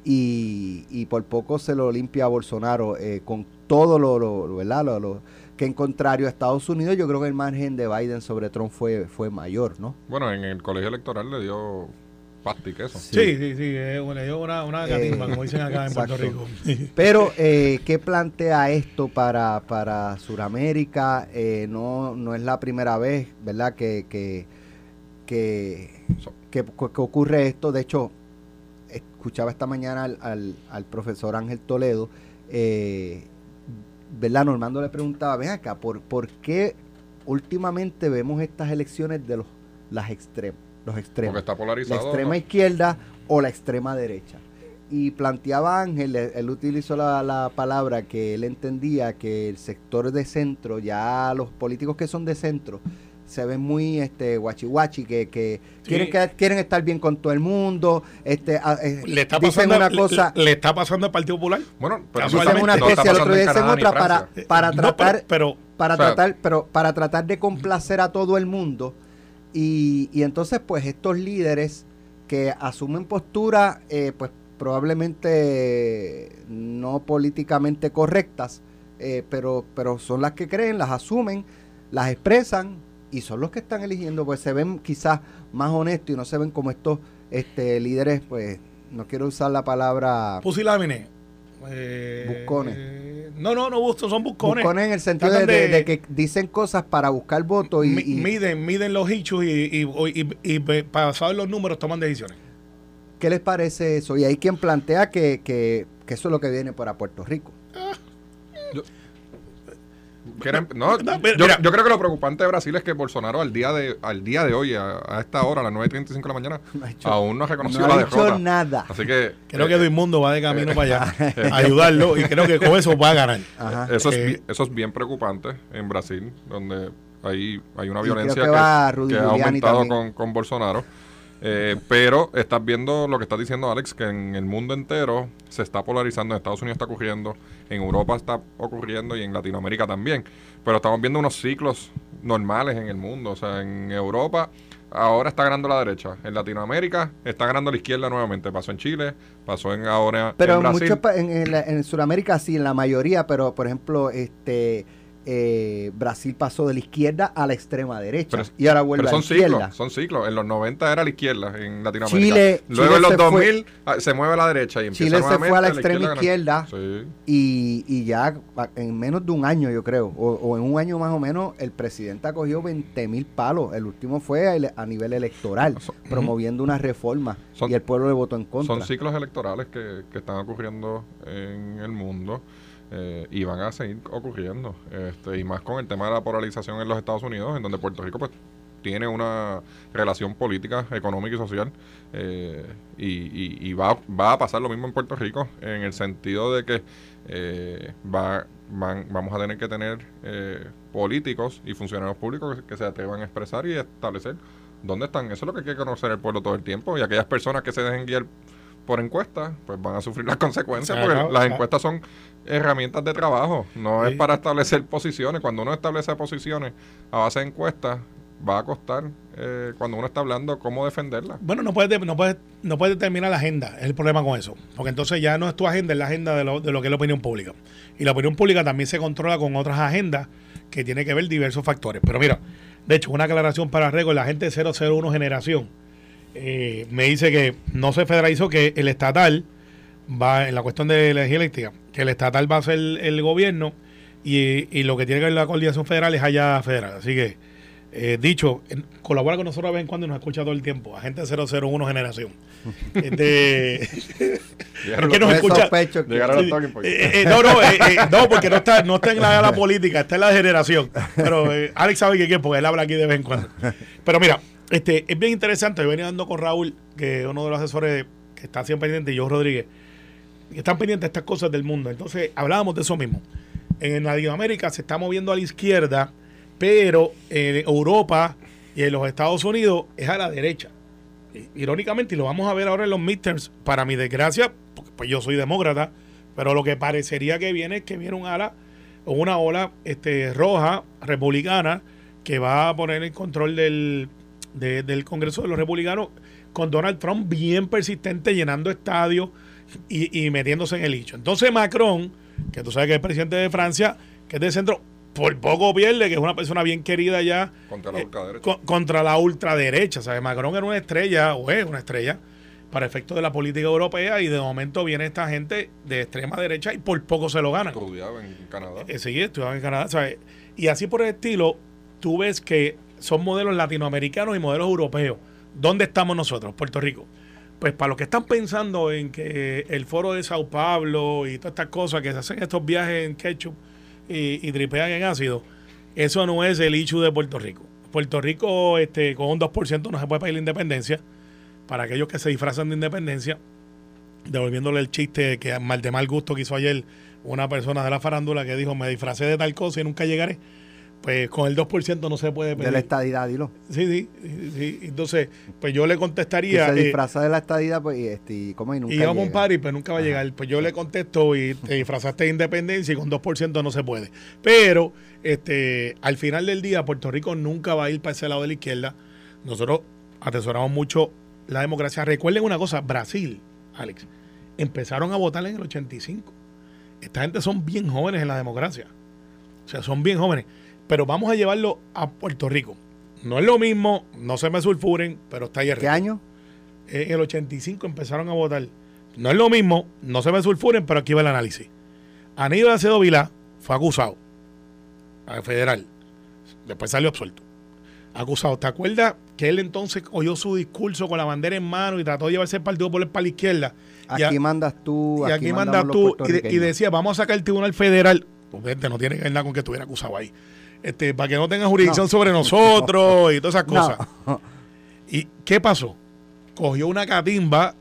Speaker 2: y, y por poco se lo limpia a Bolsonaro eh, con todo lo, lo- lo- ¿verdad? Lo, lo- que en contrario a Estados Unidos yo creo que el margen de Biden sobre Trump fue fue mayor, ¿no?
Speaker 3: Bueno, en el colegio electoral le dio pasta y queso.
Speaker 2: Sí.
Speaker 4: Sí, sí, sí. eh, bueno, yo una, una
Speaker 2: Eh,
Speaker 4: como dicen acá en Puerto. Rico. <laughs>
Speaker 2: Pero, eh, ¿qué plantea esto para, para Sudamérica? Eh, no, no es la primera vez, ¿verdad? Que, que, que- que ocurre esto. De hecho, escuchaba esta mañana al, al- al profesor Ángel Toledo, eh, ¿verdad? Normando le preguntaba, ven acá, ¿por, ¿por qué últimamente vemos estas elecciones de los las extremos? Los extremos
Speaker 3: Porque está
Speaker 2: la
Speaker 3: polarizado.
Speaker 2: extrema
Speaker 3: ¿no?
Speaker 2: izquierda o la extrema derecha. Y planteaba Ángel, él, él utilizó la, la palabra que él entendía que el sector de centro, ya los políticos que son de centro, se ven muy este guachi guachi, que, que
Speaker 4: Sí.
Speaker 2: quieren que quieren estar bien con todo el mundo, este a- eh,
Speaker 4: Le está
Speaker 2: dicen
Speaker 4: pasando,
Speaker 2: una cosa,
Speaker 4: le, está pasando al Partido Popular.
Speaker 3: Bueno, pero
Speaker 4: Dicen
Speaker 2: una
Speaker 3: no
Speaker 2: cosa y el otro día
Speaker 3: en
Speaker 2: dicen otra para, para
Speaker 4: No,
Speaker 2: tratar
Speaker 4: pero, pero
Speaker 2: para
Speaker 3: O sea-
Speaker 2: tratar pero para tratar de complacer a todo el mundo y, y entonces pues estos líderes que asumen posturas eh, pues probablemente no políticamente correctas eh, pero pero son las que creen las asumen las expresan y son los que están eligiendo pues se ven quizás más honestos y no se ven como estos este líderes pues no quiero usar la palabra
Speaker 4: pusilámine. Eh,
Speaker 2: Buscones.
Speaker 4: eh, no, no, no, son buscones.
Speaker 2: buscones en el sentido de, que dicen cosas para buscar votos y,
Speaker 4: Mi-
Speaker 2: y-
Speaker 4: miden, miden los hechos y, y, y, para saber los números toman decisiones.
Speaker 2: ¿Qué les parece eso? Y hay quien plantea que, que, que eso es lo que viene para Puerto Rico.
Speaker 3: Quieren- no, <laughs>
Speaker 4: No, mira,
Speaker 3: yo,
Speaker 4: mira.
Speaker 3: yo creo que lo preocupante de Brasil es que Bolsonaro al día de al día de hoy, a, a esta hora, a las 9.35 de la mañana,
Speaker 2: No hecho-
Speaker 3: aún no ha reconocido
Speaker 2: no
Speaker 3: la
Speaker 2: ha
Speaker 3: derrota.
Speaker 2: nada.
Speaker 3: Así que
Speaker 4: Creo
Speaker 3: eh,
Speaker 4: que Duimundo va de camino para allá <laughs> a ayudarlo y creo que con eso va a ganar.
Speaker 2: Ajá.
Speaker 3: eso, es,
Speaker 4: Eh,
Speaker 3: eso es bien preocupante en Brasil, donde hay, hay una violencia
Speaker 2: que
Speaker 3: que, ha aumentado con, con Bolsonaro. Eh, pero estás viendo lo que estás diciendo, Alex, que en el mundo entero se está polarizando. En Estados Unidos está ocurriendo, en Europa está ocurriendo y en Latinoamérica también. Pero estamos viendo unos ciclos normales en el mundo. O sea, en Europa ahora está ganando la derecha. En Latinoamérica está ganando la izquierda nuevamente. Pasó en Chile, pasó en ahora
Speaker 2: Pero
Speaker 3: en
Speaker 2: en,
Speaker 3: Brasil.
Speaker 2: muchos pa- en, en, en Sudamérica sí, en la mayoría, pero por ejemplo, este eh, Brasil pasó de la izquierda a la extrema derecha
Speaker 3: Pero-
Speaker 2: y ahora vuelve
Speaker 3: Pero
Speaker 2: a
Speaker 3: son
Speaker 2: la izquierda.
Speaker 3: ciclos, son ciclos. En los 90 era la izquierda en Latinoamérica.
Speaker 2: Chile-
Speaker 3: Luego
Speaker 2: Chile
Speaker 3: en los
Speaker 2: se fue-
Speaker 3: 2000 ah, se mueve a la derecha y empieza
Speaker 2: Chile se fue a la extrema izquierda
Speaker 3: Sí.
Speaker 2: y, y ya a- en menos de un año, yo creo, o, o en un año más o menos, el presidente ha cogido 20 mil palos. El último fue a nivel electoral,
Speaker 3: Son-
Speaker 2: promoviendo una reforma
Speaker 3: Son-
Speaker 2: y el pueblo le votó en contra.
Speaker 3: Son ciclos electorales que, que están ocurriendo en el mundo eh, y van a seguir ocurriendo. Este, y más con el tema de la polarización en los Estados Unidos, en donde Puerto Rico pues tiene una relación política, económica y social. eh, y y- y va, va a pasar lo mismo en Puerto Rico, en el sentido de que eh, va, van- vamos a tener que tener eh, políticos y funcionarios públicos que, que se atrevan a expresar y establecer dónde están. Eso es lo que quiere conocer el pueblo todo el tiempo. Y aquellas personas que se dejen guiar por encuestas, pues van a sufrir las consecuencias, porque
Speaker 4: Claro,
Speaker 3: las
Speaker 4: claro.
Speaker 3: encuestas son herramientas de trabajo, no
Speaker 4: Sí.
Speaker 3: es para establecer posiciones. Cuando uno establece posiciones a base de encuestas, va a costar eh, cuando uno está hablando cómo defenderla.
Speaker 4: Bueno, no puedes, no puedes, no puedes determinar la agenda, es el problema con eso. Porque entonces ya no es tu agenda, es la agenda de lo, de lo que es la opinión pública. Y la opinión pública también se controla con otras agendas que tiene que ver diversos factores. Pero mira, de hecho, una aclaración para récord, la gente de 001 generación eh, me dice que no se federalizó, que el estatal va, en la cuestión de la energía eléctrica, que el estatal va a ser el, gobierno y, y, lo que tiene que ver la coordinación federal es allá federal. Así que eh, dicho, colabora con nosotros de vez en cuando y nos escucha todo el tiempo. Agente 001 Generación. <laughs> Este,
Speaker 3: que nos escucha.
Speaker 4: Eh, eh, no, no, no, porque no está, no está en la, la política, está en la generación. Pero Alex sabe que qué, porque él habla aquí de vez en cuando. Pero mira, este, es bien interesante. Yo venía dando con Raúl, que es uno de los asesores que está siempre pendiente, y yo Rodríguez, que están pendientes de estas cosas del mundo. Entonces, hablábamos de eso mismo. En Latinoamérica se está moviendo a la izquierda pero en Europa y en los Estados Unidos es a la derecha. Irónicamente, y lo vamos a ver ahora en los midterms, para mi desgracia, porque pues yo soy demócrata, pero lo que parecería que viene es que viene un ala una ola este, roja republicana que va a poner en control del, del Congreso de los Republicanos con Donald Trump bien persistente llenando estadios y, y metiéndose en el hecho. Entonces Macron, que tú sabes que es presidente de Francia, que es de centro, por poco pierde, que es una persona bien querida ya.
Speaker 3: Contra la ultraderecha.
Speaker 4: Eh, contra la ultraderecha. ¿sabes? Macron era una estrella, o es una estrella, para efectos de la política europea, y de momento viene esta gente de extrema derecha y por poco se lo gana.
Speaker 3: Estudiaba en Canadá.
Speaker 4: Eh, sí, estudiaba en Canadá. ¿sabes? Y así por el estilo, tú ves que son modelos latinoamericanos y modelos europeos. ¿Dónde estamos nosotros, Puerto Rico? Pues para los que están pensando en que el foro de Sao Paulo y todas estas cosas que se hacen estos viajes en ketchup, y, tripean en ácido, eso no es el issue de Puerto Rico. Puerto Rico este, con un 2% no se puede pedir la independencia. Para aquellos que se disfrazan de independencia, devolviéndole el chiste que mal de mal gusto que hizo ayer una persona de la farándula que dijo me disfracé de tal cosa y nunca llegaré pues con el 2% no se puede
Speaker 2: pedir. De la estadidad, dilo.
Speaker 4: Sí, sí, sí. Entonces, pues yo le contestaría...
Speaker 2: se eh, disfraza de la estadidad, pues, y, este, ¿cómo? Y nunca
Speaker 4: y vamos a un party, pues nunca va a llegar. Pues yo le contesto y te disfrazaste de independencia y con 2% no se puede. Pero, este, al final del día, Puerto Rico nunca va a ir para ese lado de la izquierda. Nosotros atesoramos mucho la democracia. Recuerden una cosa, Brasil, Alex, empezaron a votar en el 85. Esta gente son bien jóvenes en la democracia. O sea, son bien jóvenes pero vamos a llevarlo a Puerto Rico. No es lo mismo, no se me sulfuren, pero está ahí
Speaker 2: ¿Qué año?
Speaker 4: En el 85 empezaron a votar. No es lo mismo, no se me sulfuren, pero aquí va el análisis. Aníbal Acedo Vilá fue acusado al federal. Después salió absuelto. Acusado. ¿Te acuerdas que él entonces oyó su discurso con la bandera en mano y trató de llevarse el partido por la izquierda?
Speaker 2: Aquí mandas tú.
Speaker 4: Y aquí, mandas tú. Y, decía, vamos a sacar el tribunal federal. Pues no tiene que ver nada con que estuviera acusado ahí este, para que no tenga jurisdicción sobre nosotros y todas esas cosas. ¿Y qué pasó? Cogió una catimba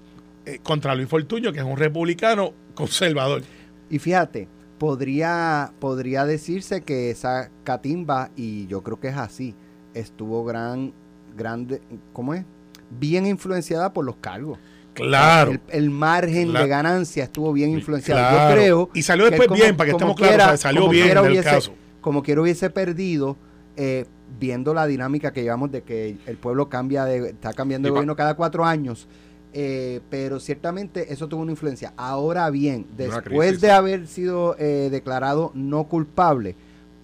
Speaker 4: eh, contra Luis Fortuño, que es un republicano conservador.
Speaker 2: Y fíjate, podría, podría decirse que esa catimba, y yo creo que es así, estuvo gran, grande, ¿cómo es? Bien influenciada por los cargos.
Speaker 4: Claro.
Speaker 2: El, margen de ganancia estuvo bien influenciado. Yo creo.
Speaker 4: Y salió después bien, para que estemos claros. salió bien en el caso
Speaker 2: como quiero hubiese perdido, eh, viendo la dinámica que llevamos de que el pueblo cambia de, está cambiando de gobierno cada cuatro años. Eh, pero ciertamente eso tuvo una influencia. Ahora bien, después de haber sido eh, declarado no culpable,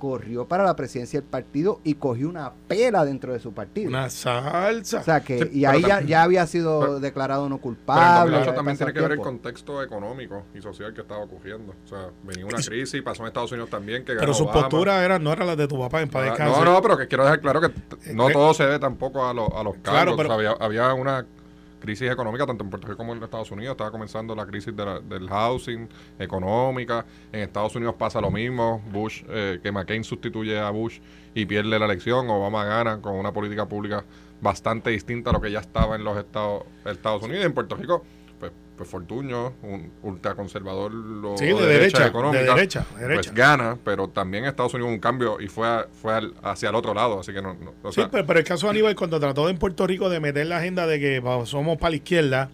Speaker 2: corrió para la presidencia del partido y cogió una pela dentro de su partido.
Speaker 4: Una salsa.
Speaker 2: O sea que, y ahí ya, había sido declarado no culpable.
Speaker 3: Pero también tiene que ver el contexto económico y social que estaba ocurriendo. O sea, venía una crisis, pasó en Estados Unidos también. Que
Speaker 4: pero su postura era, no era la de tu papá en paz
Speaker 3: ah, No, no, pero que quiero dejar claro que eh, no eh, todo se ve tampoco a, los cargos. Claro, pero, había, había una crisis económica tanto en Puerto Rico como en Estados Unidos. Estaba comenzando la crisis del housing, económica. En Estados Unidos pasa lo mismo. Bush, eh, que McCain sustituye a Bush y pierde la elección. Obama gana con una política pública bastante distinta a lo que ya estaba en los Estados, Estados Unidos. En Puerto Rico pues Fortuño, un ultraconservador
Speaker 4: sí, de, derecha, económica, derecha,
Speaker 3: pues gana, pero también Estados Unidos un cambio y fue fue hacia el otro lado, así que no,
Speaker 4: Sí, pero, el caso de Aníbal cuando trató en Puerto Rico de meter la agenda de que somos para la izquierda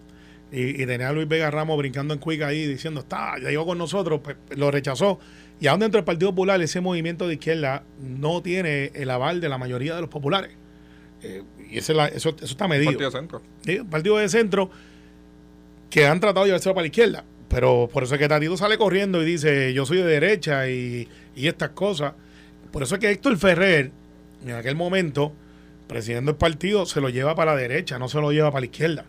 Speaker 4: y, y tenía a Luis Vega Ramos brincando en cuica ahí diciendo, está, ya llegó con nosotros, pues, lo rechazó. Y aún dentro del Partido Popular ese movimiento de izquierda no tiene el aval de la mayoría de los populares. Eh, y ese la- eso, eso está medido.
Speaker 3: Partido de centro.
Speaker 4: Sí, partido de centro que han tratado de llevárselo para la izquierda. Pero por eso es que Tatito sale corriendo y dice, yo soy de derecha y, y estas cosas. Por eso es que Héctor Ferrer, en aquel momento, presidiendo el partido, se lo lleva para la derecha, no se lo lleva para la izquierda.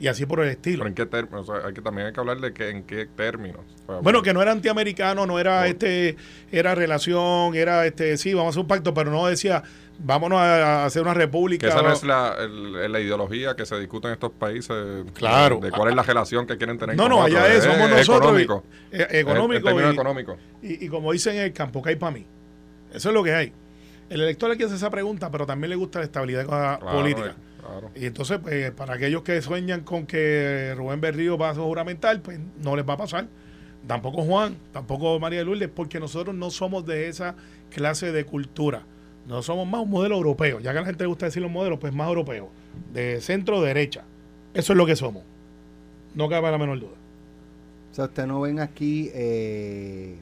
Speaker 4: Y así por el estilo.
Speaker 3: Pero en qué términos, o sea, hay que, también hay que hablar de que, en qué términos. O sea,
Speaker 4: Bueno, que no era antiamericano, no era este, era relación, era este, sí, vamos a hacer un pacto, pero no decía, vámonos a, hacer una república.
Speaker 3: Que esa no es la, el- la ideología que se discute en estos países.
Speaker 4: Claro.
Speaker 3: De, cuál es la relación que quieren tener
Speaker 4: No,
Speaker 3: con
Speaker 4: no, allá es, somos nosotros.
Speaker 3: Económico.
Speaker 4: y- económico. Y-
Speaker 3: económicos.
Speaker 4: Y, y como dicen en el campo, que hay para mí. Eso es lo que hay. El elector le quiere hacer esa pregunta, pero también le gusta la estabilidad
Speaker 3: Claro,
Speaker 4: política.
Speaker 3: eh, claro.
Speaker 4: Y entonces, pues, para aquellos que sueñan con que Rubén Berrío va a juramentar, pues no les va a pasar. Tampoco Juan, tampoco María de Lourdes, porque nosotros no somos de esa clase de cultura. No somos más un modelo europeo. Ya que a la gente le gusta decir los modelos, pues más europeo. De centro-derecha. Eso es lo que somos. No cabe la menor duda.
Speaker 2: O sea, ustedes no ven aquí eh,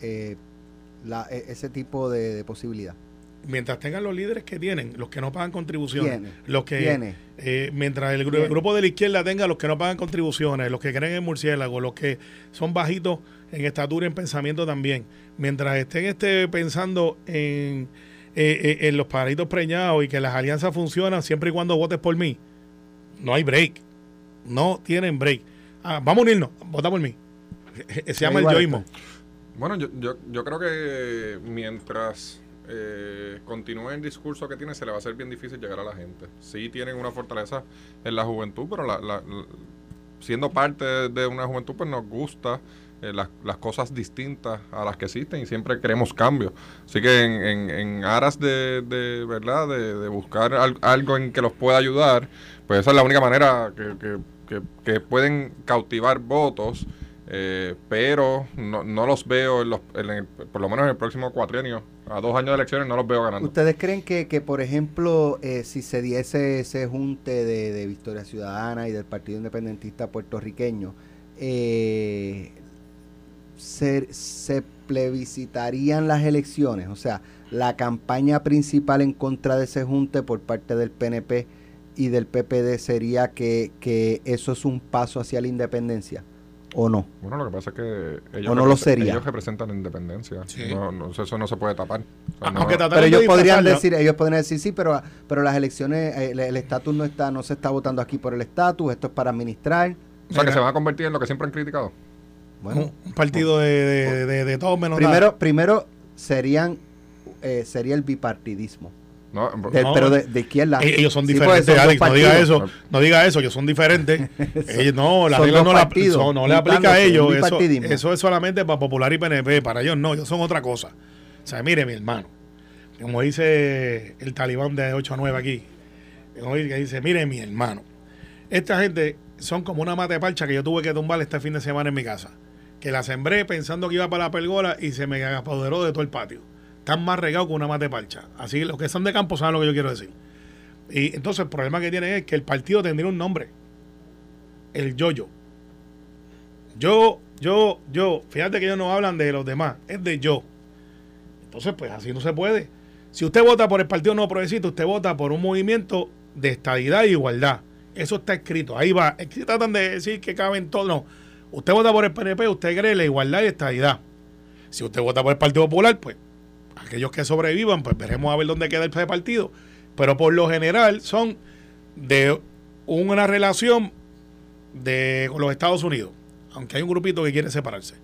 Speaker 2: eh, la- e- ese tipo de, de posibilidad.
Speaker 4: Mientras tengan los líderes que tienen, los que no pagan contribuciones, los que eh, mientras el, grupo de la izquierda tenga los que no pagan contribuciones, los que creen en murciélago, los que son bajitos en estatura y en pensamiento también, mientras estén este, pensando en, eh, eh, en los pajaritos preñados y que las alianzas funcionan siempre y cuando votes por mí, no hay break, no tienen break. Ah, vamos a unirnos, vota por mí. <laughs> Se llama el yoísmo.
Speaker 3: Bueno, yo, yo, yo creo que mientras eh, continúe el discurso que tiene, se le va a hacer bien difícil llegar a la gente. Sí tienen una fortaleza en la juventud, pero la, siendo parte de una juventud, pues nos gusta eh, las, las cosas distintas a las que existen y siempre queremos cambios. Así que en, en, aras de, de verdad, de, buscar al- algo en que los pueda ayudar, pues esa es la única manera que, que- que- que pueden cautivar votos. Eh, pero no, no los veo, en los, en el- por lo menos en el próximo cuatrienio, a dos años de elecciones, no los veo ganando.
Speaker 2: ¿Ustedes creen que, que por ejemplo, eh, si se diese ese junte de, de Victoria Ciudadana y del Partido Independentista puertorriqueño, eh, se, se plebiscitarían las elecciones? O sea, la campaña principal en contra de ese junte por parte del PNP y del PPD sería que, que eso es un paso hacia la independencia, ¿o no?
Speaker 3: Bueno, lo que pasa es que ellos,
Speaker 2: ¿O no lo sería?
Speaker 3: ellos representan la independencia.
Speaker 4: Sí.
Speaker 3: No, no, eso no se puede tapar. O sea,
Speaker 4: Ah,
Speaker 3: no-
Speaker 4: aunque trataron
Speaker 2: Pero ellos podrían decir, ellos podrían decir sí, pero, pero las elecciones, eh, el el estatus no está, no se está votando aquí por el estatus, esto es para administrar.
Speaker 3: o sea, que se van a convertir en lo que siempre han criticado.
Speaker 2: Bueno,
Speaker 4: un, un partido de, de, de- de todos menos
Speaker 2: primero,
Speaker 4: nada.
Speaker 2: primero serían, eh, sería el bipartidismo,
Speaker 3: No,
Speaker 2: de-
Speaker 4: No,
Speaker 2: pero de, de izquierda.
Speaker 4: Eh, Ellos son diferentes,
Speaker 2: pues, son
Speaker 4: Alex. No diga eso. No diga eso, ellos son diferentes. <laughs> ellos, no, la regla no, la, no le aplica a ellos. Eso, eso es solamente para Popular y PNP. Para ellos no, ellos son otra cosa. O sea, mire, mi hermano. Como dice el talibán de 8 a 9 aquí. como dice, mire, mi hermano. Esta gente son como una mata de parcha que yo tuve que tumbar este fin de semana en mi casa. Que la sembré pensando que iba para la pergola y se me apoderó de todo el patio. Están más regados que una mata de parcha. Así que los que son de campo saben lo que yo quiero decir. Y entonces el problema que tienen es que el partido tendría un nombre. El yo-yo. Yo, yo, yo. Fíjate que ellos no hablan de los demás. Es de yo. Entonces, pues así no se puede. Si usted vota por el Partido No Progresista, usted vota por un movimiento de estadidad e igualdad. Eso está escrito. Ahí va. Es que tratan de decir que caben todos. No. Usted vota por el PNP, usted cree la igualdad y estadidad. Si usted vota por el Partido Popular, pues aquellos que sobrevivan, pues veremos a ver dónde queda ese partido. Pero por lo general son de una relación de, con los Estados Unidos, aunque hay un grupito que quiere separarse.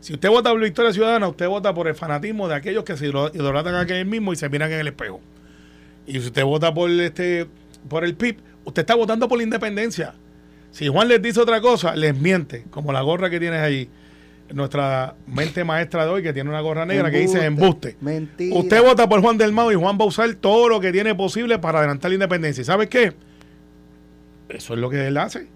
Speaker 4: Si usted vota por Victoria Ciudadana, usted vota por el fanatismo de aquellos que se idol- idolatan a aquel mismo y se miran en el espejo. Y si usted vota por este por el PIB, usted está votando por la independencia. Si Juan les dice otra cosa, les miente, como la gorra que tienes ahí. Nuestra mente maestra de hoy, que tiene una gorra negra que dice embuste.
Speaker 2: Mentira.
Speaker 4: Usted vota por Juan del Mao y Juan va a usar todo lo que tiene posible para adelantar la independencia. ¿Y sabes qué? Eso es lo que él hace.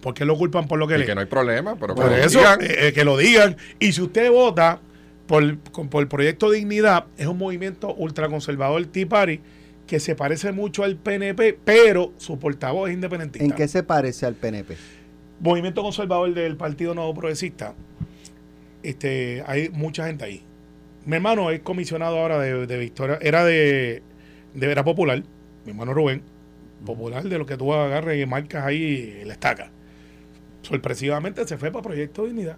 Speaker 4: ¿Por qué lo culpan por lo que
Speaker 3: Y
Speaker 4: le
Speaker 3: que no hay problema, pero
Speaker 4: por
Speaker 3: que lo
Speaker 4: eso,
Speaker 3: digan.
Speaker 4: eh, eh, que lo digan. Y si usted vota por, con- por el proyecto Dignidad, es un movimiento ultraconservador Tea Party que se parece mucho al PNP, pero su portavoz es independentista.
Speaker 2: ¿En qué se parece al PNP?
Speaker 4: Movimiento conservador del Partido Nuevo Progresista, este, hay mucha gente ahí. Mi hermano es comisionado ahora de, de Victoria, era de, de popular, mi hermano Rubén, popular de lo que tú agarres y marcas ahí la estaca. Sorpresivamente se fue para Proyecto Dignidad.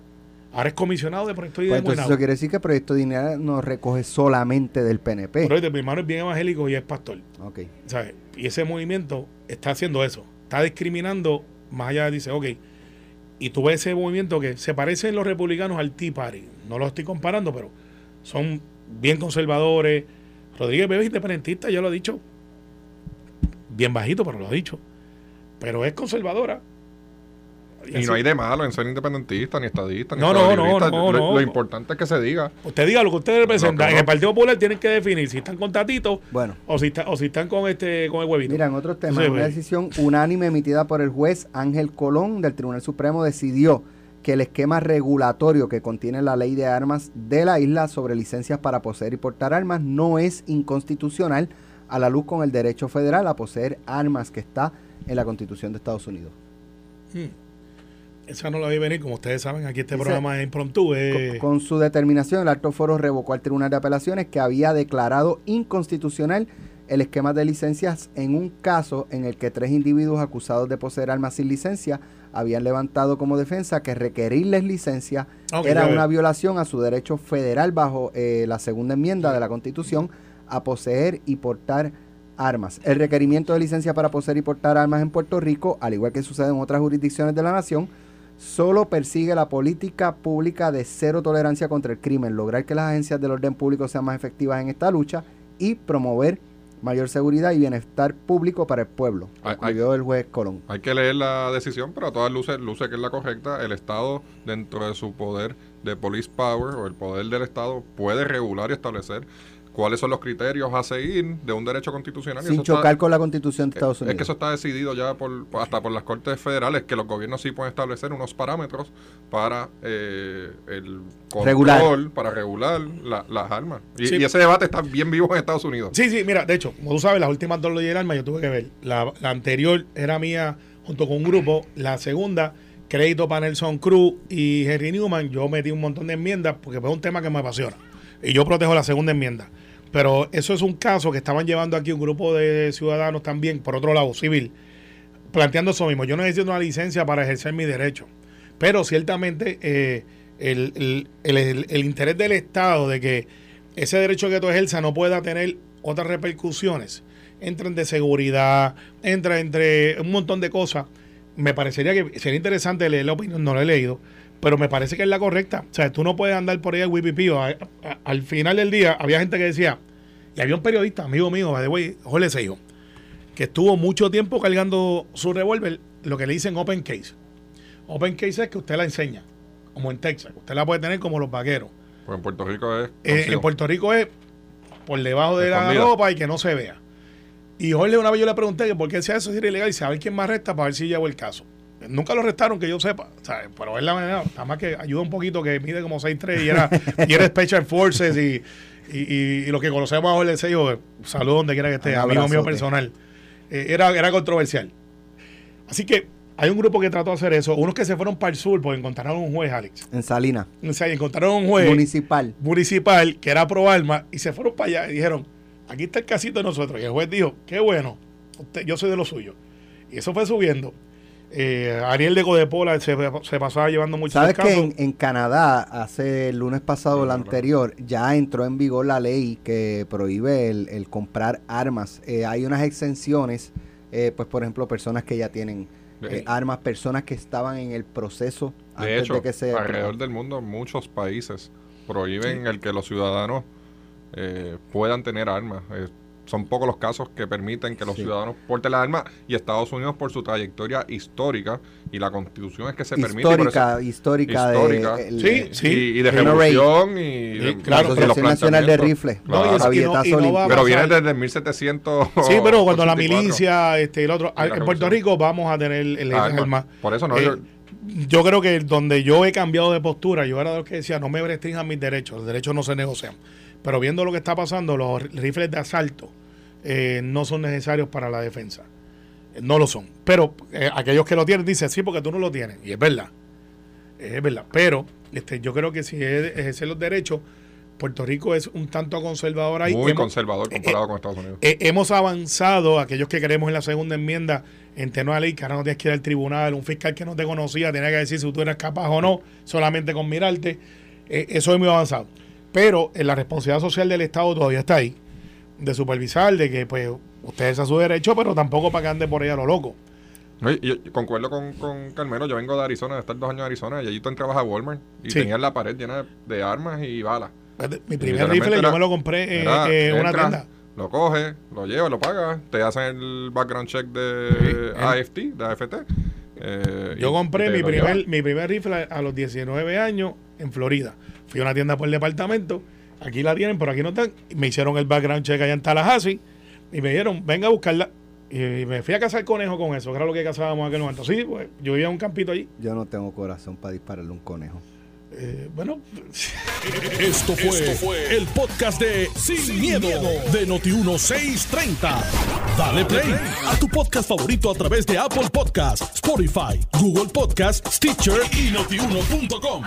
Speaker 4: Ahora es comisionado de Proyecto
Speaker 2: Pues
Speaker 4: Dignidad.
Speaker 2: entonces
Speaker 4: en
Speaker 2: eso quiere decir que Proyecto Dignidad no recoge solamente del PNP.
Speaker 4: Pero mi hermano es bien evangélico y es pastor.
Speaker 2: Ok.
Speaker 4: ¿sabes? Y ese movimiento está haciendo eso. Está discriminando, más allá dice, ok. Y tú ves ese movimiento que se parecen los republicanos al Tea Party. No lo estoy comparando, pero son bien conservadores. Rodríguez Bebe es independentista, ya lo ha dicho. Bien bajito, pero lo ha dicho. Pero es conservadora.
Speaker 3: Y no hay de malo en ser independentista, ni estadista, ni
Speaker 4: No, no, no, no,
Speaker 3: lo,
Speaker 4: no.
Speaker 3: lo importante es que se diga.
Speaker 4: Usted diga lo que usted representa.
Speaker 3: No, no.
Speaker 4: En el Partido Popular tienen que definir si están con Tatito
Speaker 2: Bueno.
Speaker 4: o si, está- o si están con este con el huevito.
Speaker 2: Mira, en otros temas,
Speaker 4: Sí,
Speaker 2: una
Speaker 4: ve.
Speaker 2: decisión unánime emitida por el juez Ángel Colón del Tribunal Supremo decidió que el esquema regulatorio que contiene la ley de armas de la isla sobre licencias para poseer y portar armas no es inconstitucional a la luz con el derecho federal a poseer armas que está en la Constitución de Estados Unidos.
Speaker 4: Esa no la vi venir, como ustedes saben, aquí este
Speaker 2: Dice-
Speaker 4: programa es impromptu. eh,
Speaker 2: Con, con su determinación, el alto foro revocó al Tribunal de Apelaciones que había declarado inconstitucional el esquema de licencias en un caso en el que tres individuos acusados de poseer armas sin licencia habían levantado como defensa que requerirles licencia
Speaker 4: Ok,
Speaker 2: era una violación a su derecho federal bajo eh, la segunda enmienda de la Constitución a poseer y portar armas. El requerimiento de licencia para poseer y portar armas en Puerto Rico, al igual que sucede en otras jurisdicciones de la nación, solo persigue la política pública de cero tolerancia contra el crimen, lograr que las agencias del orden público sean más efectivas en esta lucha y promover mayor seguridad y bienestar público para el pueblo, concluyó el juez Colón.
Speaker 3: Hay que leer la decisión, pero a todas luces luce que es la correcta. El Estado, dentro de su poder de police power o el poder del Estado, puede regular y establecer cuáles son los criterios a seguir de un derecho constitucional. y
Speaker 2: Sin
Speaker 3: está-
Speaker 2: chocar con la constitución de Estados
Speaker 3: es
Speaker 2: Unidos.
Speaker 3: que eso está decidido ya por, hasta por las cortes federales, que los gobiernos sí pueden establecer unos parámetros para eh, el control,
Speaker 2: Regular.
Speaker 3: para regular la- las armas. Y,
Speaker 4: Sí.
Speaker 3: y ese debate está bien vivo en Estados Unidos.
Speaker 4: Sí, sí, mira, de hecho, como tú sabes, las últimas dos leyes del arma yo tuve que ver. La, la anterior era mía junto con un grupo. La segunda, crédito para Nelson Cruz y Henry Newman. Yo metí un montón de enmiendas porque es un tema que me apasiona. Y yo protejo la segunda enmienda. Pero eso es un caso que estaban llevando aquí un grupo de ciudadanos también, por otro lado, civil, planteando eso mismo. Yo no necesito una licencia para ejercer mi derecho. Pero ciertamente eh, el, el- el- interés del Estado de que ese derecho que tú ejerzas no pueda tener otras repercusiones, entra de seguridad, entra entre un montón de cosas. Me parecería que sería interesante leer la opinión, no la he leído, pero me parece que es la correcta. O sea, tú no puedes andar por ahí al wipipío. Al final del día había gente que decía, y había un periodista, amigo mío, way, Jorge Seijo, que estuvo mucho tiempo cargando su revólver, lo que le dicen open case. Open case es que usted la enseña, como en Texas. Usted la puede tener como los vaqueros.
Speaker 3: Pues en Puerto Rico es.
Speaker 4: Eh, en Puerto Rico es por debajo de la ropa y que no se vea. Y Jorge una vez yo le pregunté que por qué hacía eso si era ilegal y ver quién más resta para ver si llevo el caso. Nunca lo arrestaron, que yo sepa. ¿sabes? Pero es la manera, nada más que ayuda un poquito, que mide como 6'3 y era, y era Special Forces y, y, y- y lo que conocemos a Jorge Sello, saludo donde quiera que esté, amigo mío personal. Eh, era, era controversial. Así que hay un grupo que trató de hacer eso. Unos que se fueron para el sur porque encontraron un juez, Alex.
Speaker 2: En Salinas,
Speaker 4: O sea, encontraron un juez
Speaker 2: municipal.
Speaker 4: municipal que era pro arma y se fueron para allá y dijeron, aquí está el casito de nosotros. Y el juez dijo, qué bueno, usted, yo soy de lo suyo. Y eso fue subiendo. Eh, Ariel de Codepola se, se pasaba llevando muchos
Speaker 2: ¿Sabes que en, en Canadá, hace el lunes pasado, el
Speaker 3: Claro.
Speaker 2: anterior, ya entró en vigor la ley que prohíbe el, el comprar armas? Eh, hay unas exenciones, eh, pues por ejemplo, personas que ya tienen eh, armas, personas que estaban en el proceso
Speaker 3: De
Speaker 2: antes
Speaker 3: hecho,
Speaker 2: de que se...
Speaker 3: alrededor del mundo, muchos países prohíben el que los ciudadanos eh, puedan tener armas. Son pocos los casos que permiten que los
Speaker 2: Sí.
Speaker 3: ciudadanos porten las armas y Estados Unidos por su trayectoria histórica y la constitución es que se permite. eso-
Speaker 2: histórica, histórica,
Speaker 3: histórica.
Speaker 2: de... el-
Speaker 4: Sí, sí.
Speaker 3: Y, y de revolución y de,
Speaker 2: la
Speaker 4: claro,
Speaker 3: de los
Speaker 2: Asociación Nacional de. Rifles,
Speaker 4: No, y no- y no.
Speaker 3: Pero viene desde el 1700.
Speaker 4: Sí, pero cuando la
Speaker 3: 84.
Speaker 4: milicia, este, el otro,
Speaker 3: la
Speaker 4: en Puerto. Rico vamos a tener el
Speaker 3: Ah,
Speaker 4: armas.
Speaker 3: Por eso no.
Speaker 4: Eh,
Speaker 3: yo-
Speaker 4: yo creo que donde yo he cambiado de postura, yo era de los que decía, no me restrinjan mis derechos, los derechos no se negocian. Pero viendo lo que está pasando, los rifles de asalto eh, no son necesarios para la defensa. Eh, No lo son. Pero eh, aquellos que lo tienen dicen, sí, porque tú no lo tienes. Y es verdad. Es verdad. Pero este, yo creo que si es ejercer los derechos, Puerto Rico es un tanto conservador ahí.
Speaker 3: Muy
Speaker 4: Hemos-
Speaker 3: conservador comparado con Estados Unidos.
Speaker 4: eh, hemos avanzado, aquellos que queremos en la segunda enmienda, en tener una ley que ahora no tienes que ir al tribunal, un fiscal que no te conocía tenía que decir si tú eras capaz o no, solamente con mirarte. Eh, eso es muy avanzado. Pero eh, la responsabilidad social del Estado todavía está ahí, de supervisar, de que pues ustedes a su derecho, pero tampoco para que ande por ahí a lo loco.
Speaker 3: Yo concuerdo con, con Carmelo, yo vengo de Arizona, de estar dos años en Arizona, y allí tú entrabas a Walmart y
Speaker 4: Sí.
Speaker 3: tenías la pared llena de, de armas y balas.
Speaker 4: Mi primer rifle yo me lo compré eh, eh, en una
Speaker 3: entras,
Speaker 4: tienda.
Speaker 3: Lo coges, lo llevas, lo pagas, te hacen el background check de
Speaker 4: Sí,
Speaker 3: AFT, de AFT. eh,
Speaker 4: Yo compré mi primer,
Speaker 3: llevas.
Speaker 4: mi primer rifle a los 19 años en Florida. Fui a una tienda por el departamento. Aquí la tienen, pero aquí no están. Me hicieron el background check allá en Tallahassee. Y me dijeron, venga a buscarla. Y me fui a cazar conejo con eso, que era lo que cazábamos en aquel momento. Sí, pues yo vivía en un campito allí.
Speaker 2: Yo no tengo corazón para dispararle un conejo.
Speaker 4: Eh, bueno, <laughs>
Speaker 1: Esto fue, el podcast de Sin, miedo, de Noti1630. Dale play a tu podcast favorito a través de Apple Podcasts, Spotify, Google Podcasts, Stitcher y notiuno.com.